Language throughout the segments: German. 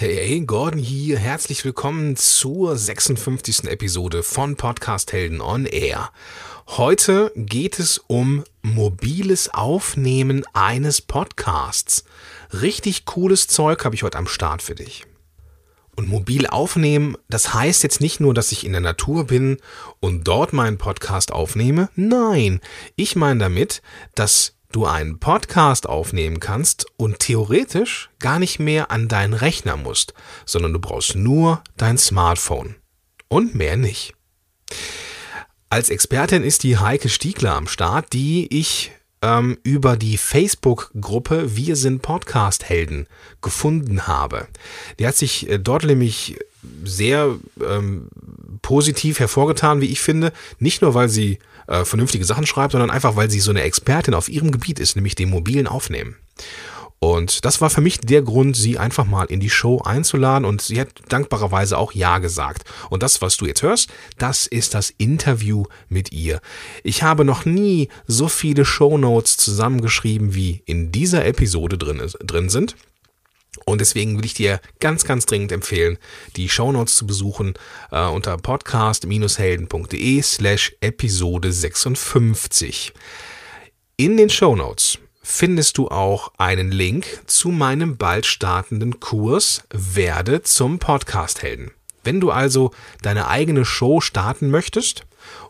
Hey, Gordon hier. Herzlich willkommen zur 56. Episode von Podcast Helden on Air. Heute geht es um mobiles Aufnehmen eines Podcasts. Richtig cooles Zeug habe ich heute am Start für dich. Und mobil aufnehmen, das heißt jetzt nicht nur, dass ich in der Natur bin und dort meinen Podcast aufnehme. Nein, ich meine damit, dass du einen Podcast aufnehmen kannst und theoretisch gar nicht mehr an deinen Rechner musst, sondern du brauchst nur dein Smartphone. Und mehr nicht. Als Expertin ist die Heike Stiegler am Start, die ich ähm, über die Facebook-Gruppe Wir sind Podcast-Helden gefunden habe. Die hat sich äh, dort nämlich sehr ähm, positiv hervorgetan, wie ich finde. Nicht nur, weil sie äh, vernünftige Sachen schreibt, sondern einfach, weil sie so eine Expertin auf ihrem Gebiet ist, nämlich dem mobilen Aufnehmen. Und das war für mich der Grund, sie einfach mal in die Show einzuladen und sie hat dankbarerweise auch Ja gesagt. Und das, was du jetzt hörst, das ist das Interview mit ihr. Ich habe noch nie so viele Shownotes zusammengeschrieben, wie in dieser Episode drin, drin sind. Und deswegen will ich dir ganz, ganz dringend empfehlen, die Shownotes zu besuchen äh, unter podcast-helden.de slash Episode 56. In den Shownotes findest du auch einen Link zu meinem bald startenden Kurs Werde zum Podcast-Helden. Wenn du also deine eigene Show starten möchtest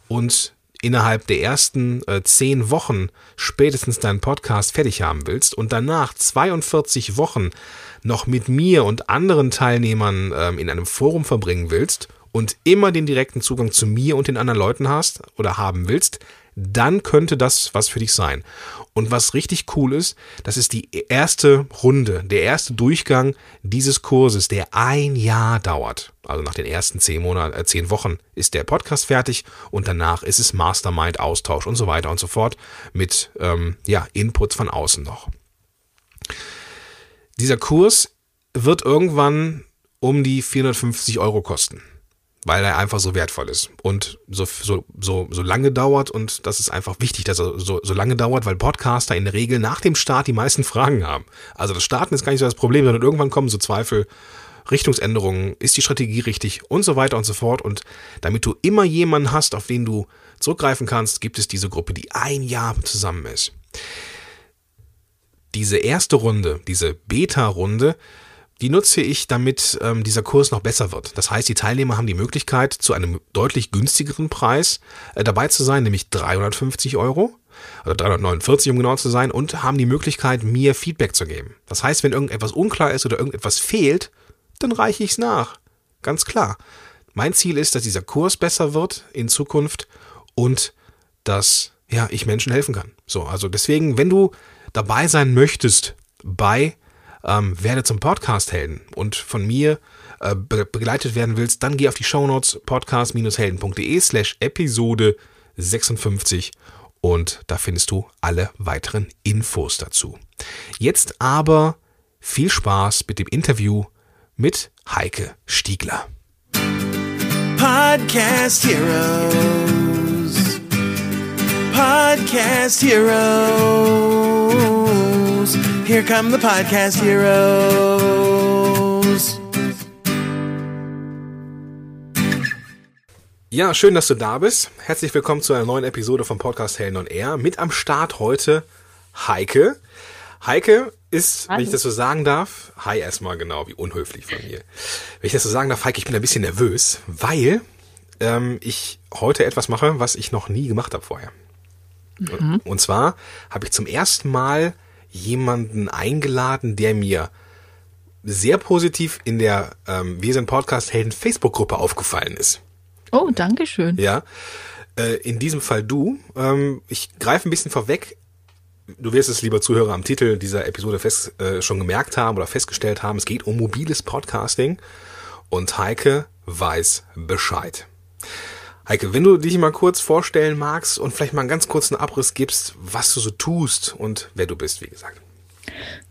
und innerhalb der ersten äh, zehn Wochen spätestens deinen Podcast fertig haben willst und danach 42 Wochen noch mit mir und anderen Teilnehmern ähm, in einem Forum verbringen willst und immer den direkten Zugang zu mir und den anderen Leuten hast oder haben willst, dann könnte das was für dich sein. Und was richtig cool ist, das ist die erste Runde, der erste Durchgang dieses Kurses, der ein Jahr dauert. Also nach den ersten zehn Monaten, äh, zehn Wochen ist der Podcast fertig und danach ist es Mastermind, Austausch und so weiter und so fort mit ähm, ja, Inputs von außen noch. Dieser Kurs wird irgendwann um die 450 Euro kosten weil er einfach so wertvoll ist und so, so, so, so lange dauert und das ist einfach wichtig, dass er so, so lange dauert, weil Podcaster in der Regel nach dem Start die meisten Fragen haben. Also das Starten ist gar nicht so das Problem, sondern irgendwann kommen so Zweifel, Richtungsänderungen, ist die Strategie richtig und so weiter und so fort. Und damit du immer jemanden hast, auf den du zurückgreifen kannst, gibt es diese Gruppe, die ein Jahr zusammen ist. Diese erste Runde, diese Beta-Runde, die nutze ich, damit ähm, dieser Kurs noch besser wird. Das heißt, die Teilnehmer haben die Möglichkeit, zu einem deutlich günstigeren Preis äh, dabei zu sein, nämlich 350 Euro oder 349, um genau zu sein, und haben die Möglichkeit, mir Feedback zu geben. Das heißt, wenn irgendetwas unklar ist oder irgendetwas fehlt, dann reiche ich es nach. Ganz klar. Mein Ziel ist, dass dieser Kurs besser wird in Zukunft und dass ja, ich Menschen helfen kann. So, also deswegen, wenn du dabei sein möchtest bei ähm, werde zum Podcast-Helden und von mir äh, be begleitet werden willst, dann geh auf die Shownotes podcast-helden.de slash Episode 56 und da findest du alle weiteren Infos dazu. Jetzt aber viel Spaß mit dem Interview mit Heike Stiegler. Podcast Heroes. Podcast Heroes. Here come the podcast heroes. Ja, schön, dass du da bist. Herzlich willkommen zu einer neuen Episode vom Podcast Helden on Air. Mit am Start heute Heike. Heike ist, Hallo. wenn ich das so sagen darf, hi erstmal genau, wie unhöflich von mir. Wenn ich das so sagen darf, Heike, ich bin ein bisschen nervös, weil ähm, ich heute etwas mache, was ich noch nie gemacht habe vorher. Mhm. Und zwar habe ich zum ersten Mal jemanden eingeladen, der mir sehr positiv in der ähm, Wir sind Podcast Helden Facebook-Gruppe aufgefallen ist. Oh, danke schön. Ja. Äh, in diesem Fall du. Ähm, ich greife ein bisschen vorweg. Du wirst es, lieber Zuhörer, am Titel dieser Episode fest, äh, schon gemerkt haben oder festgestellt haben. Es geht um mobiles Podcasting und Heike weiß Bescheid. Heike, wenn du dich mal kurz vorstellen magst und vielleicht mal einen ganz kurzen Abriss gibst, was du so tust und wer du bist, wie gesagt.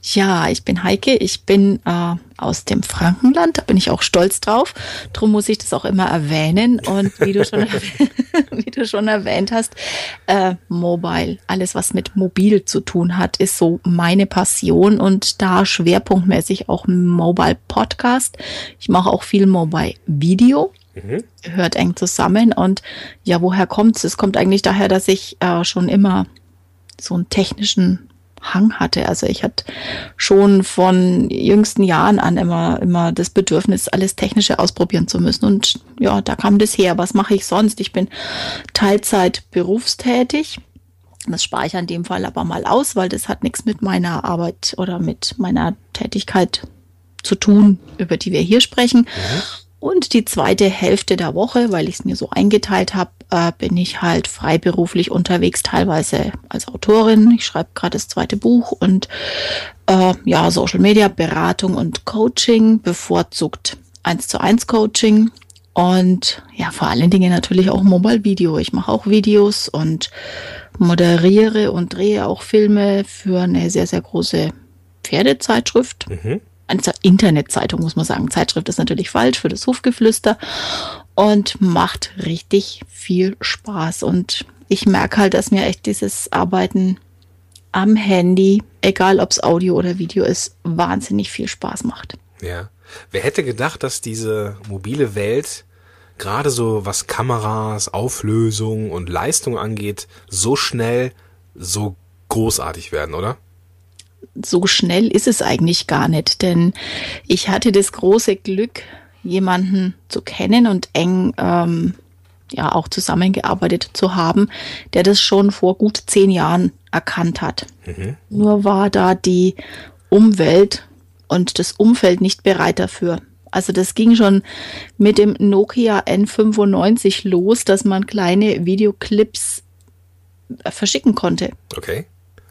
Ja, ich bin Heike, ich bin äh, aus dem Frankenland, da bin ich auch stolz drauf. Drum muss ich das auch immer erwähnen. Und wie du schon, wie du schon erwähnt hast, äh, Mobile, alles was mit mobil zu tun hat, ist so meine Passion und da schwerpunktmäßig auch Mobile Podcast. Ich mache auch viel Mobile Video. Mhm. Hört eng zusammen und ja, woher kommt's? Es kommt eigentlich daher, dass ich äh, schon immer so einen technischen Hang hatte. Also ich hatte schon von jüngsten Jahren an immer, immer das Bedürfnis, alles Technische ausprobieren zu müssen. Und ja, da kam das her. Was mache ich sonst? Ich bin Teilzeit berufstätig. Das spare ich an dem Fall aber mal aus, weil das hat nichts mit meiner Arbeit oder mit meiner Tätigkeit zu tun, über die wir hier sprechen. Mhm. Und die zweite Hälfte der Woche, weil ich es mir so eingeteilt habe, äh, bin ich halt freiberuflich unterwegs, teilweise als Autorin. Ich schreibe gerade das zweite Buch und äh, ja, Social Media, Beratung und Coaching, bevorzugt eins zu eins Coaching. Und ja, vor allen Dingen natürlich auch Mobile Video. Ich mache auch Videos und moderiere und drehe auch Filme für eine sehr, sehr große Pferdezeitschrift. Mhm Internetzeitung, muss man sagen. Zeitschrift ist natürlich falsch für das Hofgeflüster und macht richtig viel Spaß. Und ich merke halt, dass mir echt dieses Arbeiten am Handy, egal ob es Audio oder Video ist, wahnsinnig viel Spaß macht. Ja. Wer hätte gedacht, dass diese mobile Welt gerade so was Kameras, Auflösung und Leistung angeht, so schnell, so großartig werden, oder? So schnell ist es eigentlich gar nicht, denn ich hatte das große Glück, jemanden zu kennen und eng ähm, ja auch zusammengearbeitet zu haben, der das schon vor gut zehn Jahren erkannt hat. Mhm. Nur war da die Umwelt und das Umfeld nicht bereit dafür. Also das ging schon mit dem Nokia N95 los, dass man kleine Videoclips verschicken konnte. Okay.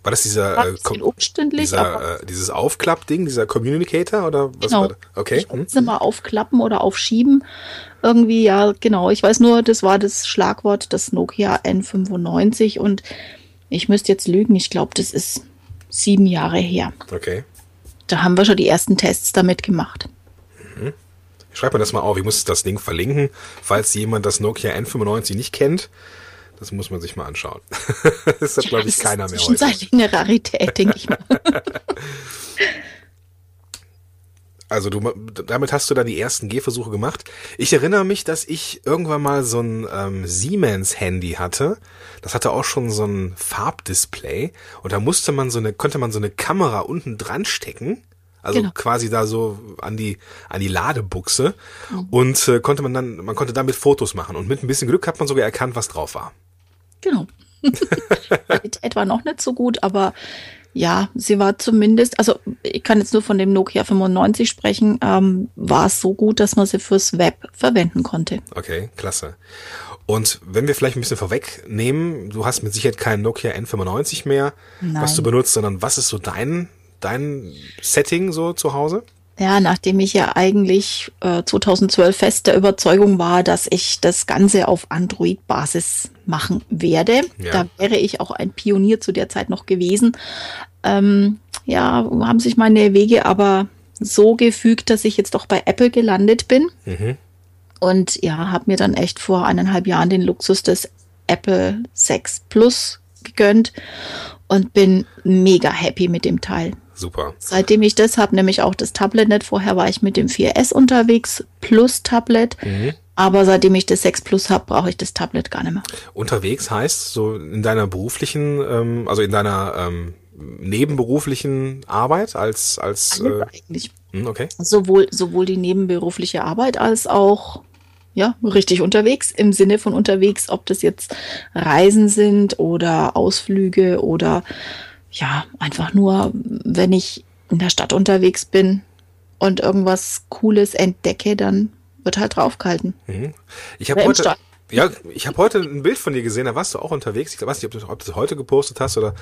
War das dieser, äh, umständlich, dieser äh, dieses Aufklappding, dieser Communicator oder was genau. war das? Okay. Ich hm. mal aufklappen oder aufschieben. Irgendwie, ja, genau. Ich weiß nur, das war das Schlagwort, das Nokia N95 und ich müsste jetzt lügen, ich glaube, das ist sieben Jahre her. Okay. Da haben wir schon die ersten Tests damit gemacht. Mhm. Schreib mir das mal auf, ich muss das Ding verlinken, falls jemand das Nokia N95 nicht kennt. Das muss man sich mal anschauen. das hat, ja, glaube ich, keiner mehr heute. Das ist eine Rarität, denke ich mal. Also du, damit hast du dann die ersten Gehversuche gemacht. Ich erinnere mich, dass ich irgendwann mal so ein ähm, Siemens-Handy hatte. Das hatte auch schon so ein Farbdisplay und da musste man so eine, konnte man so eine Kamera unten dran stecken. Also genau. quasi da so an die an die Ladebuchse mhm. und äh, konnte man dann man konnte damit Fotos machen und mit ein bisschen Glück hat man sogar erkannt, was drauf war. Genau. Etwa noch nicht so gut, aber ja, sie war zumindest, also ich kann jetzt nur von dem Nokia 95 sprechen, ähm, war es so gut, dass man sie fürs Web verwenden konnte. Okay, klasse. Und wenn wir vielleicht ein bisschen vorwegnehmen, du hast mit Sicherheit keinen Nokia N95 mehr, Nein. was du benutzt, sondern was ist so dein, dein Setting so zu Hause? Ja, nachdem ich ja eigentlich äh, 2012 fest der Überzeugung war, dass ich das Ganze auf Android-Basis machen werde. Ja. Da wäre ich auch ein Pionier zu der Zeit noch gewesen. Ähm, ja, haben sich meine Wege aber so gefügt, dass ich jetzt doch bei Apple gelandet bin. Mhm. Und ja, habe mir dann echt vor eineinhalb Jahren den Luxus des Apple 6 Plus gegönnt und bin mega happy mit dem Teil. Super. Seitdem ich das habe, nämlich auch das Tablet nicht. Vorher war ich mit dem 4S unterwegs plus Tablet. Mhm. Aber seitdem ich das 6 Plus habe, brauche ich das Tablet gar nicht mehr. Unterwegs heißt so in deiner beruflichen, ähm, also in deiner ähm, nebenberuflichen Arbeit als als äh, eigentlich. Hm, okay. Sowohl sowohl die nebenberufliche Arbeit als auch ja, richtig unterwegs im Sinne von unterwegs, ob das jetzt Reisen sind oder Ausflüge oder ja, einfach nur, wenn ich in der Stadt unterwegs bin und irgendwas Cooles entdecke, dann wird halt draufgehalten. Mhm. Ich habe heute, ja, ich habe heute ein Bild von dir gesehen, da warst du auch unterwegs. Ich weiß nicht, ob du, ob du das heute gepostet hast oder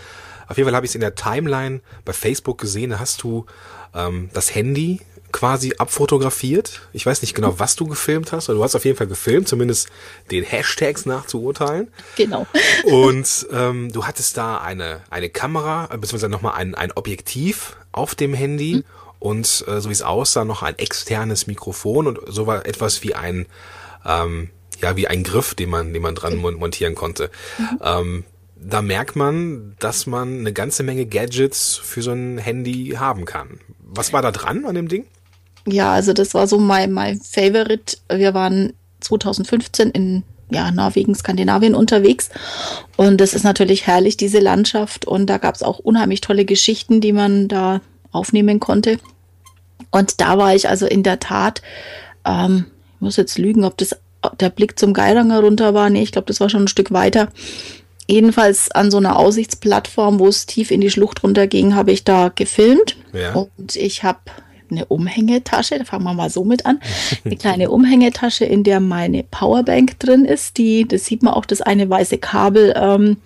auf jeden Fall habe ich es in der Timeline bei Facebook gesehen. Da hast du ähm, das Handy quasi abfotografiert. Ich weiß nicht genau, was du gefilmt hast, aber du hast auf jeden Fall gefilmt, zumindest den Hashtags nach zu urteilen. Genau. Und ähm, du hattest da eine, eine Kamera, äh, beziehungsweise nochmal ein, ein Objektiv auf dem Handy und äh, so wie es aussah, noch ein externes Mikrofon und so war etwas wie ein, ähm, ja, wie ein Griff, den man, den man dran mon montieren konnte. Ähm, da merkt man, dass man eine ganze Menge Gadgets für so ein Handy haben kann. Was war da dran an dem Ding? Ja, also das war so mein, mein Favorite. Wir waren 2015 in ja, Norwegen, Skandinavien unterwegs. Und das ist natürlich herrlich, diese Landschaft. Und da gab es auch unheimlich tolle Geschichten, die man da aufnehmen konnte. Und da war ich also in der Tat, ähm, ich muss jetzt lügen, ob das der Blick zum Geiranger runter war. Nee, ich glaube, das war schon ein Stück weiter. Jedenfalls an so einer Aussichtsplattform, wo es tief in die Schlucht runterging, habe ich da gefilmt. Ja. Und ich habe eine Umhängetasche, da fangen wir mal so mit an. Eine kleine Umhängetasche, in der meine Powerbank drin ist. Die, das sieht man auch, das eine weiße Kabel ähm,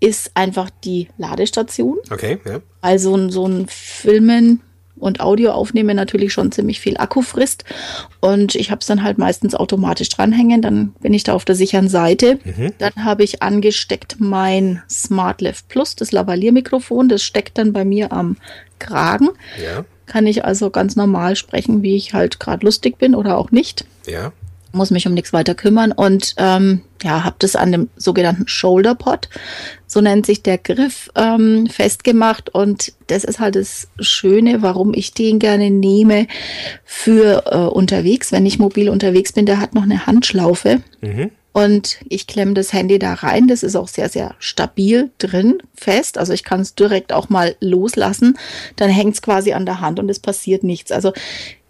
ist einfach die Ladestation. Okay, ja. Also so ein Filmen und Audio aufnehmen natürlich schon ziemlich viel Akku frisst. Und ich habe es dann halt meistens automatisch dranhängen. Dann bin ich da auf der sicheren Seite. Dann habe ich angesteckt mein SmartLav Plus, das Lavalier-Mikrofon. Das steckt dann bei mir am Kragen. Ja, Kann ich also ganz normal sprechen, wie ich halt gerade lustig bin oder auch nicht. Ja. muss mich um nichts weiter kümmern. Und ähm, ja, habe das an dem sogenannten Shoulder Pod, so nennt sich der Griff, ähm, festgemacht. Und das ist halt das Schöne, warum ich den gerne nehme für äh, unterwegs, wenn ich mobil unterwegs bin. Der hat noch eine Handschlaufe und ich klemme das Handy da rein. Das ist auch sehr, sehr stabil drin, fest. Also ich kann es direkt auch mal loslassen. Dann hängt es quasi an der Hand und es passiert nichts. Also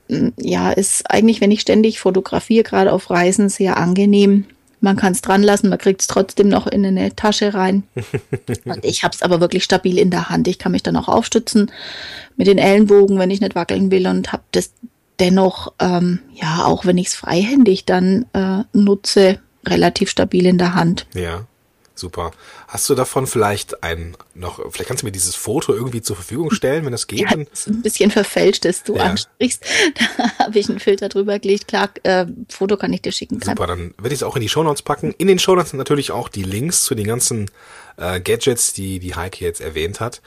m, ja, ist eigentlich, wenn ich ständig fotografiere, gerade auf Reisen, sehr angenehm. Man kann es dran lassen, man kriegt es trotzdem noch in eine Tasche rein. Und ich habe es aber wirklich stabil in der Hand. Ich kann mich dann auch aufstützen mit den Ellenbogen, wenn ich nicht wackeln will und habe das dennoch, ähm, ja, auch wenn ich es freihändig dann äh, nutze, relativ stabil in der Hand. Ja, super. Hast du davon vielleicht ein noch, vielleicht kannst du mir dieses Foto irgendwie zur Verfügung stellen, wenn das geht? Ja, das ist ein bisschen verfälscht, dass du Ja. ansprichst. Da habe ich einen Filter drüber gelegt. Klar, äh, Foto kann ich dir schicken. Super, dann werde ich es auch in die Shownotes packen. In den Shownotes sind natürlich auch die Links zu den ganzen äh, Gadgets, die die Heike jetzt erwähnt hat.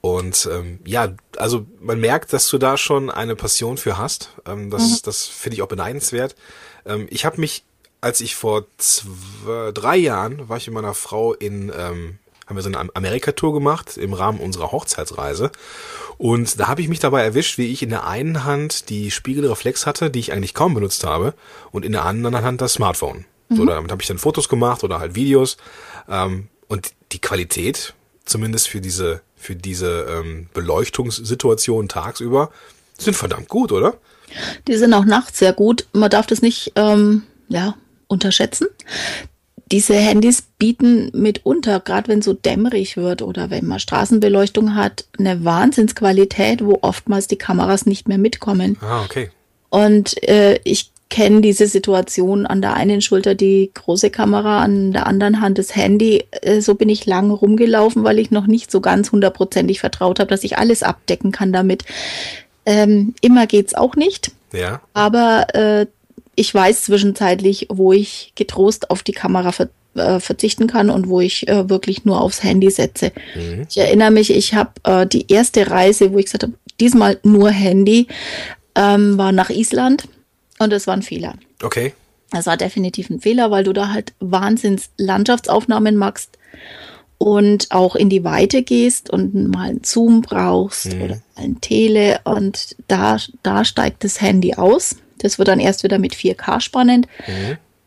Und ähm, ja, also man merkt, dass du da schon eine Passion für hast. Ähm, das das finde ich auch beneidenswert. Ähm, ich habe mich, als ich vor zwei, drei Jahren war ich mit meiner Frau in, ähm, haben wir so eine Am- Amerika-Tour gemacht im Rahmen unserer Hochzeitsreise. Und da habe ich mich dabei erwischt, wie ich in der einen Hand die Spiegelreflex hatte, die ich eigentlich kaum benutzt habe, und in der anderen Hand das Smartphone. So, damit habe ich dann Fotos gemacht oder halt Videos. Ähm, und die Qualität, zumindest für diese, für diese ähm, Beleuchtungssituation tagsüber, sind verdammt gut, oder? Die sind auch nachts sehr gut. Man darf das nicht ähm, ja, unterschätzen. Diese Handys bieten mitunter, gerade wenn so dämmerig wird oder wenn man Straßenbeleuchtung hat, eine Wahnsinnsqualität, wo oftmals die Kameras nicht mehr mitkommen. Ah, okay. Und äh, ich kenne diese Situation an der einen Schulter die große Kamera, an der anderen Hand das Handy. Äh, so bin ich lang rumgelaufen, weil ich noch nicht so ganz hundertprozentig vertraut habe, dass ich alles abdecken kann damit. Ähm, immer geht's auch nicht, Ja. aber äh, ich weiß zwischenzeitlich, wo ich getrost auf die Kamera ver äh, verzichten kann und wo ich äh, wirklich nur aufs Handy setze. Ich erinnere mich, ich habe äh, die erste Reise, wo ich gesagt habe, diesmal nur Handy, ähm, war nach Island und es war ein Fehler. Okay. Das war definitiv ein Fehler, weil du da halt Wahnsinns Landschaftsaufnahmen machst und auch in die Weite gehst und mal einen Zoom brauchst oder ein Tele und da, da steigt das Handy aus. Das wird dann erst wieder mit 4K spannend,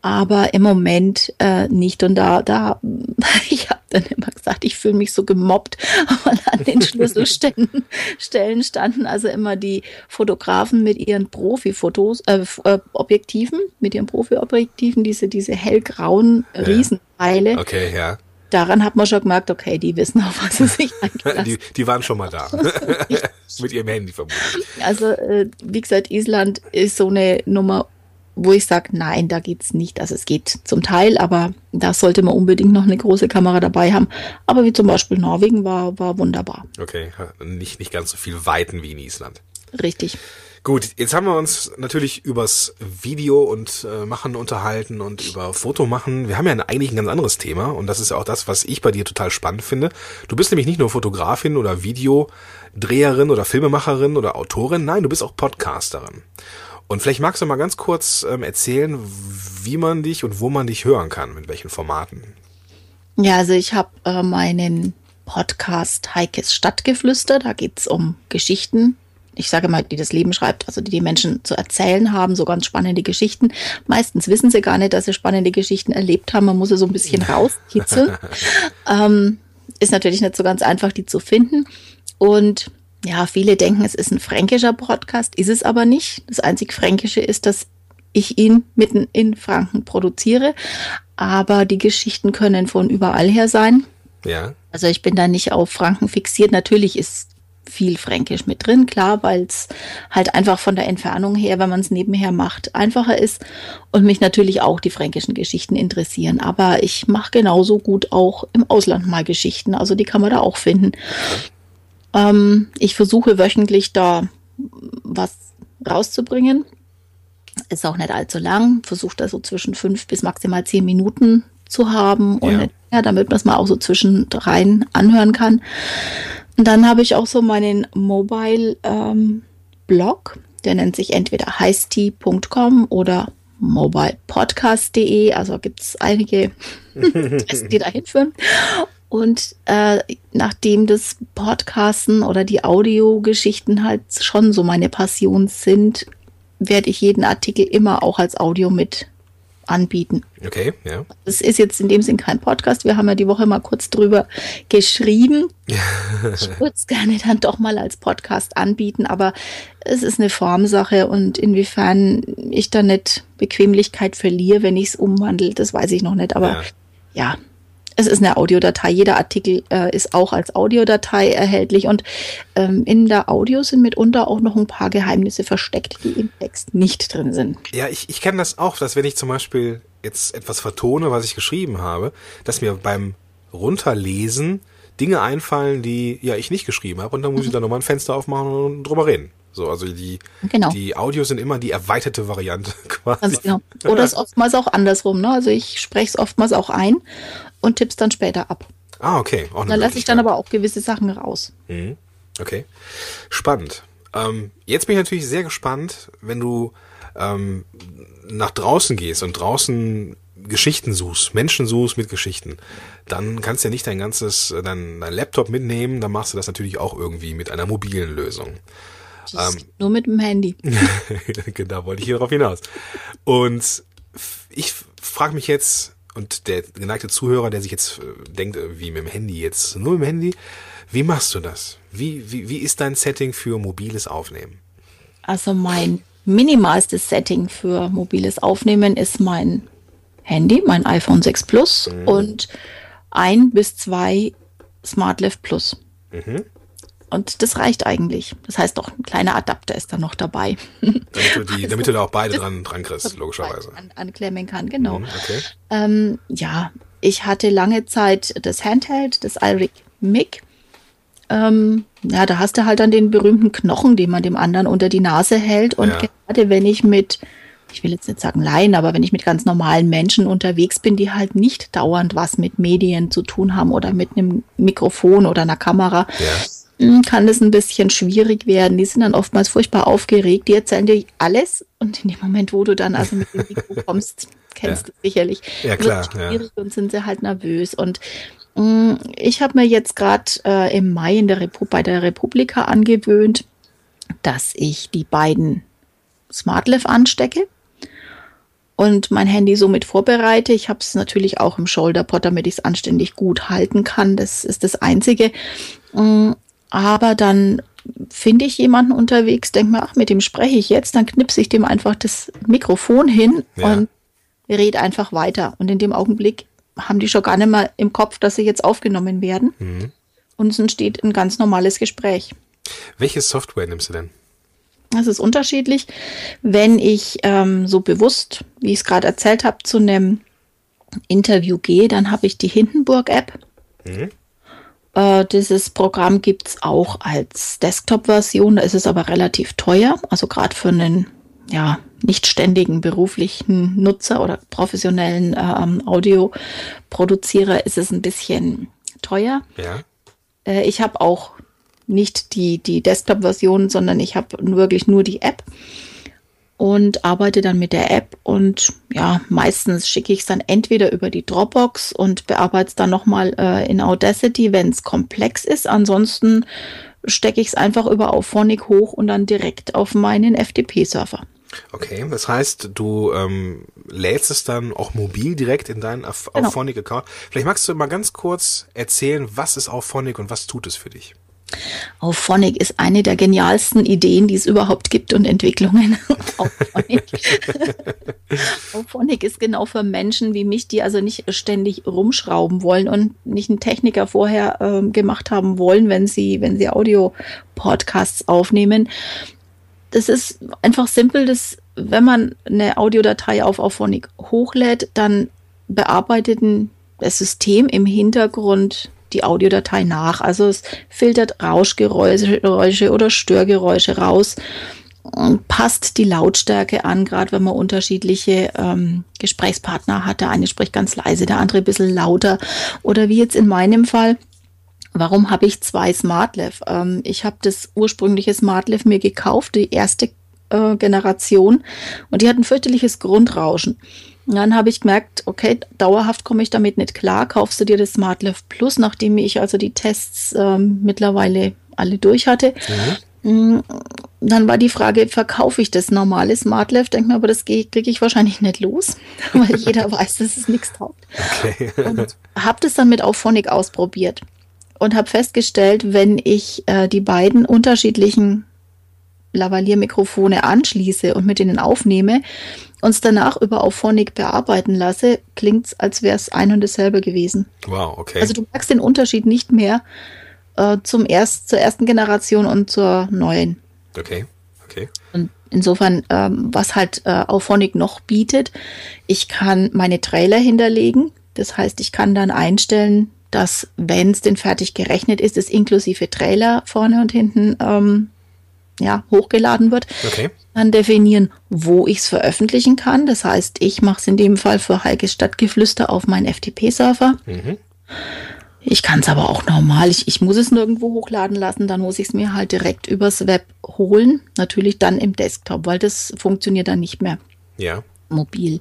aber im Moment äh, nicht. Und da, da, ich habe dann immer gesagt, ich fühle mich so gemobbt, weil an den Schlüsselstellen Stellen standen also immer die Fotografen mit ihren Profi-Fotos, äh, äh, Objektiven, mit ihren Profi-Objektiven, diese, diese hellgrauen Riesenteile. Okay, ja. Daran hat man schon gemerkt, okay, die wissen, auf was sie sich eingelassen Die, die waren schon mal da. Mit ihrem Handy vermutlich. Also, äh, wie gesagt, Island ist so eine Nummer, wo ich sage, nein, da geht's nicht. Also es geht zum Teil, aber da sollte man unbedingt noch eine große Kamera dabei haben. Aber wie zum Beispiel Norwegen war, war wunderbar. Okay, nicht, nicht ganz so viel Weiten wie in Island. Richtig. Gut, jetzt haben wir uns natürlich übers Video und äh, Machen unterhalten und über Foto machen. Wir haben ja eigentlich ein ganz anderes Thema und das ist auch das, was ich bei dir total spannend finde. Du bist nämlich nicht nur Fotografin oder Videodreherin oder Filmemacherin oder Autorin, nein, du bist auch Podcasterin. Und vielleicht magst du mal ganz kurz ähm, erzählen, wie man dich und wo man dich hören kann, mit welchen Formaten. Ja, also ich habe äh, meinen Podcast Heikes Stadtgeflüster. Da geht's um Geschichten. Ich sage mal, die das Leben schreibt, also die die Menschen zu erzählen haben, so ganz spannende Geschichten. Meistens wissen sie gar nicht, dass sie spannende Geschichten erlebt haben. Man muss sie so ein bisschen rauskitzeln. ähm, ist natürlich nicht so ganz einfach, die zu finden. Und ja, viele denken, es ist ein fränkischer Podcast, ist es aber nicht. Das einzig Fränkische ist, dass ich ihn mitten in Franken produziere. Aber die Geschichten können von überall her sein. Ja. Also ich bin da nicht auf Franken fixiert. Natürlich ist viel Fränkisch mit drin, klar, weil es halt einfach von der Entfernung her, wenn man es nebenher macht, einfacher ist und mich natürlich auch die fränkischen Geschichten interessieren. Aber ich mache genauso gut auch im Ausland mal Geschichten, also die kann man da auch finden. Ähm, ich versuche wöchentlich da was rauszubringen. Ist auch nicht allzu lang, versuche da so zwischen fünf bis maximal zehn Minuten zu haben und Ja. damit man es mal auch so zwischendrein anhören kann. Und dann habe ich auch so meinen Mobile ähm, Blog, der nennt sich entweder heißti.com oder mobilepodcast.de. Also gibt es einige, Adressen, die da hinführen. Und äh, nachdem das Podcasten oder die Audiogeschichten halt schon so meine Passion sind, werde ich jeden Artikel immer auch als Audio mit anbieten. Okay, ja. Das ist jetzt in dem Sinn kein Podcast. Wir haben ja die Woche mal kurz drüber geschrieben. Ich würde es gerne dann doch mal als Podcast anbieten, aber es ist eine Formsache und inwiefern ich da nicht Bequemlichkeit verliere, wenn ich es umwandle, das weiß ich noch nicht. Aber Ja. ja, es ist eine Audiodatei. Jeder Artikel äh, ist auch als Audiodatei erhältlich und ähm, in der Audio sind mitunter auch noch ein paar Geheimnisse versteckt, die im Text nicht drin sind. Ja, ich, ich kenne das auch, dass wenn ich zum Beispiel jetzt etwas vertone, was ich geschrieben habe, dass mir beim Runterlesen Dinge einfallen, die ja ich nicht geschrieben habe und dann muss ich da nochmal ein Fenster aufmachen und drüber reden. So, also die, Genau. die Audios sind immer die erweiterte Variante quasi. Ganz genau. Oder es ist oftmals auch andersrum. Ne? Also ich spreche es oftmals auch ein und tipp's dann später ab. Ah, okay. Auch Da lasse ich dann aber auch gewisse Sachen raus. Mhm. Okay. Spannend. Ähm, jetzt bin ich natürlich sehr gespannt, wenn du ähm, nach draußen gehst und draußen Geschichten suchst, Menschen suchst mit Geschichten, dann kannst du ja nicht dein ganzes, äh, dein, dein Laptop mitnehmen, dann machst du das natürlich auch irgendwie mit einer mobilen Lösung. Geht nur mit dem Handy. da wollte ich hier drauf hinaus. Und ich frage mich jetzt, und der geneigte Zuhörer, der sich jetzt äh, denkt, äh, wie mit dem Handy jetzt, nur mit dem Handy, wie machst du das? Wie, wie, wie ist dein Setting für mobiles Aufnehmen? Also mein minimalstes Setting für mobiles Aufnehmen ist mein Handy, mein iPhone 6 Plus und ein bis zwei SmartLift Plus. Und das reicht eigentlich. Das heißt doch, ein kleiner Adapter ist da noch dabei. Damit du, die, damit du da auch beide dran, dran kriegst, logischerweise. An, anklemmen kann, genau. Mhm, Okay. Ähm, ja, ich hatte lange Zeit das Handheld, das Alric Mic. Ähm, ja, da hast du halt dann den berühmten Knochen, den man dem anderen unter die Nase hält. Und Ja. gerade wenn ich mit, ich will jetzt nicht sagen Laien, aber wenn ich mit ganz normalen Menschen unterwegs bin, die halt nicht dauernd was mit Medien zu tun haben oder mit einem Mikrofon oder einer Kamera, Ja. Mm, kann das ein bisschen schwierig werden. Die sind dann oftmals furchtbar aufgeregt. Die erzählen dir alles und in dem Moment, wo du dann also mit dem Mikro kommst, kennst Ja. du sicherlich, Ja, klar, wird ja. schwierig und sind sie halt nervös. Und mh, ich habe mir jetzt gerade äh, im Mai in der Repu bei der Republika angewöhnt, dass ich die beiden SmartLiv anstecke und mein Handy somit vorbereite. Ich habe es natürlich auch im Shoulderpod, damit ich es anständig gut halten kann. Das ist das Einzige. Aber dann finde ich jemanden unterwegs, denke mir, ach, mit dem spreche ich jetzt, dann knipse ich dem einfach das Mikrofon hin Ja. und red einfach weiter. Und in dem Augenblick haben die schon gar nicht mehr im Kopf, dass sie jetzt aufgenommen werden. Mhm. Und es entsteht ein ganz normales Gespräch. Welche Software nimmst du denn? Das ist unterschiedlich. Wenn ich ähm, so bewusst, wie ich es gerade erzählt habe, zu einem Interview gehe, dann habe ich die Hindenburg-App. Äh, dieses Programm gibt's auch als Desktop-Version, da ist es aber relativ teuer. Also gerade für einen ja, nicht ständigen beruflichen Nutzer oder professionellen ähm, Audioproduzierer ist es ein bisschen teuer. Ja. Äh, ich habe auch nicht die, die Desktop-Version, sondern ich habe wirklich nur die App und arbeite dann mit der App und ja, meistens schicke ich es dann entweder über die Dropbox und bearbeite es dann nochmal äh, in Audacity, wenn es komplex ist. Ansonsten stecke ich es einfach über Auphonic hoch und dann direkt auf meinen FTP-Server. Okay, das heißt, du ähm, lädst es dann auch mobil direkt in deinen Auf Genau. Auphonic-Account. Vielleicht magst du mal ganz kurz erzählen, was ist Auphonic und was tut es für dich? Auphonic ist eine der genialsten Ideen, die es überhaupt gibt und Entwicklungen. Auphonic. Auphonic ist genau für Menschen wie mich, die also nicht ständig rumschrauben wollen und nicht einen Techniker vorher ähm, gemacht haben wollen, wenn sie, wenn sie Audio-Podcasts aufnehmen. Das ist einfach simpel, dass wenn man eine Audiodatei auf Auphonic hochlädt, dann bearbeitet ein- das System im Hintergrund die Audiodatei nach. Also es filtert Rauschgeräusche Geräusche oder Störgeräusche raus, und passt die Lautstärke an, gerade wenn man unterschiedliche ähm, Gesprächspartner hat. Der eine spricht ganz leise, der andere ein bisschen lauter. Oder wie jetzt in meinem Fall, Warum habe ich zwei SmartLav? Ähm, ich habe das ursprüngliche SmartLav mir gekauft, die erste äh, Generation, und die hat ein fürchterliches Grundrauschen. Und dann habe ich gemerkt, okay, dauerhaft komme ich damit nicht klar. Kaufst du dir das SmartLav Plus, nachdem ich also die Tests ähm, mittlerweile alle durch hatte. Mm, Dann war die Frage, verkaufe ich das normale SmartLav? Denke mir, aber das kriege ich wahrscheinlich nicht los, weil jeder weiß, dass es nichts taugt Okay. und habe das dann mit Auphonic ausprobiert und habe festgestellt, wenn ich äh, die beiden unterschiedlichen Lavalier-Mikrofone anschließe und mit denen aufnehme, uns danach über Auphonic bearbeiten lasse, klingt's, als wäre es ein und dasselbe gewesen. wow, okay. Also du merkst den Unterschied nicht mehr äh, zum erst, zur ersten Generation und zur neuen. okay. Okay. Und insofern, ähm, was halt äh, Auphonic noch bietet, ich kann meine Trailer hinterlegen. Das heißt, ich kann dann einstellen, dass, wenn es denn fertig gerechnet ist, es inklusive Trailer vorne und hinten ähm, ja, hochgeladen wird. Okay. Dann definieren, wo ich es veröffentlichen kann. Das heißt, ich mache es in dem Fall für Heikes Stadtgeflüster auf meinen FTP-Server. Mhm. Ich kann es aber auch normal. Ich, ich muss es nirgendwo hochladen lassen, dann muss ich es mir halt direkt übers Web holen. Natürlich dann im Desktop, weil das funktioniert dann nicht mehr Ja. mobil.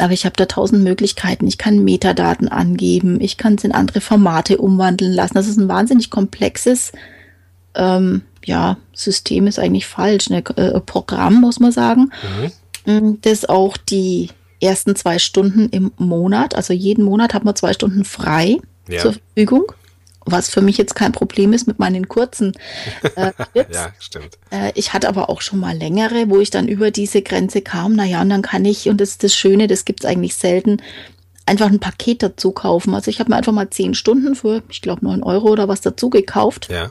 Aber ich habe da tausend Möglichkeiten. Ich kann Metadaten angeben, ich kann es in andere Formate umwandeln lassen. Das ist ein wahnsinnig komplexes ähm, ja, System, ist eigentlich falsch. Ne? Äh, Programm, muss man sagen. Mm, Das auch die ersten zwei Stunden im Monat, also jeden Monat hat man zwei Stunden frei Ja. zur Verfügung. Was für mich jetzt kein Problem ist mit meinen kurzen äh, Clips. Ja, stimmt. Äh, ich hatte aber auch schon mal längere, wo ich dann über diese Grenze kam. Naja, und dann kann ich, und das ist das Schöne, das gibt's eigentlich selten, einfach ein Paket dazu kaufen. Also ich habe mir einfach mal zehn Stunden für, ich glaube, neun Euro oder was dazu gekauft. Ja.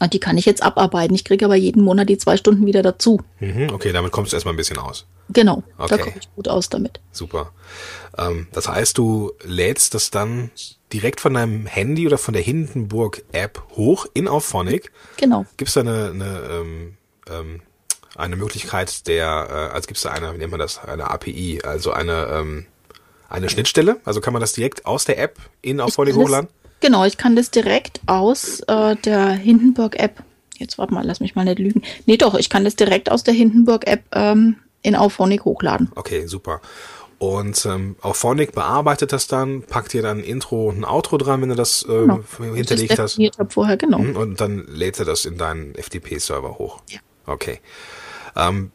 Und die kann ich jetzt abarbeiten. Ich kriege aber jeden Monat die zwei Stunden wieder dazu. Mhm. Okay, damit kommst du erstmal ein bisschen aus. Genau, da Okay. komme ich gut aus damit. Super. Ähm, das heißt, du lädst das dann direkt von deinem Handy oder von der Hindenburg-App hoch in Auphonic. Genau. Gibt es da eine, eine, ähm, ähm, eine Möglichkeit der, äh, also gibt es da eine, wie nennt man das, eine API, also eine, ähm, eine Schnittstelle? Also kann man das direkt aus der App in Auphonic hochladen? Genau, ich kann das direkt aus äh, der Hindenburg-App, jetzt warte mal, lass mich mal nicht lügen. Nee, doch, ich kann das direkt aus der Hindenburg-App ähm, in Auphonic hochladen. Okay, super. Und ähm, Auphonic bearbeitet das dann, packt dir dann ein Intro und ein Outro dran, wenn du das äh, Genau. hinterlegt das hast. habe vorher, genau. Mhm, Und dann lädt er das in deinen FTP-Server hoch. Ja. Okay. Ähm,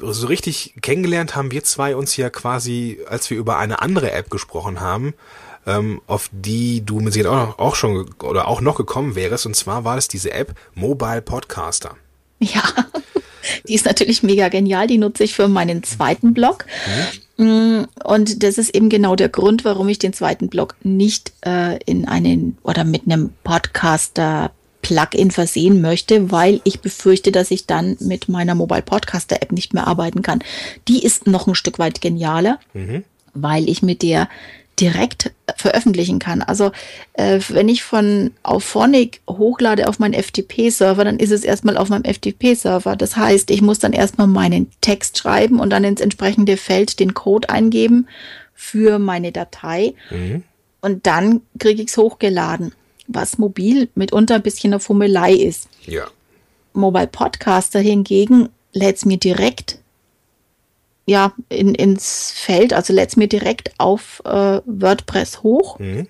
so richtig kennengelernt haben wir zwei uns ja quasi, als wir über eine andere App gesprochen haben, ähm, auf die du mit Sicherheit auch, noch, auch schon oder auch noch gekommen wärst. Und zwar war es diese App Mobile Podcaster. Ja, die ist natürlich mega genial. Die nutze ich für meinen zweiten Blog. Mm, Und das ist eben genau der Grund, warum ich den zweiten Blog nicht äh, in einen oder mit einem Podcaster Plugin versehen möchte, weil ich befürchte, dass ich dann mit meiner Mobile Podcaster App nicht mehr arbeiten kann. Die ist noch ein Stück weit genialer, weil ich mit der direkt veröffentlichen kann. Also äh, wenn ich von Auphonic hochlade auf meinen FTP-Server, dann ist es erstmal auf meinem FTP-Server. Das heißt, ich muss dann erstmal meinen Text schreiben und dann ins entsprechende Feld den Code eingeben für meine Datei. Mhm. Und dann kriege ich es hochgeladen, was mobil mitunter ein bisschen eine Fummelei ist. Ja. Mobile Podcaster hingegen lädt es mir direkt ja, in, ins Feld, also lädt es mir direkt auf äh, WordPress hoch. Mhm.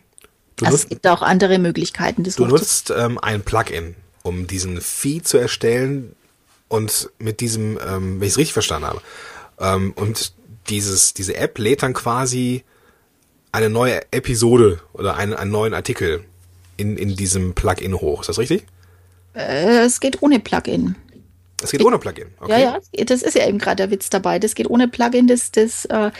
Du, Also es nutzt, gibt auch andere Möglichkeiten, das du nutzt ähm, ein Plugin, um diesen Feed zu erstellen und mit diesem, ähm, wenn ich es richtig verstanden habe, ähm, und dieses, diese App lädt dann quasi eine neue Episode oder einen, einen neuen Artikel in, in diesem Plugin hoch. Ist das richtig? Äh, es geht ohne Plugin. Es geht ohne Plugin. Okay. Ja, ja, das ist ja eben gerade der Witz dabei. Das geht ohne Plugin, das, das äh,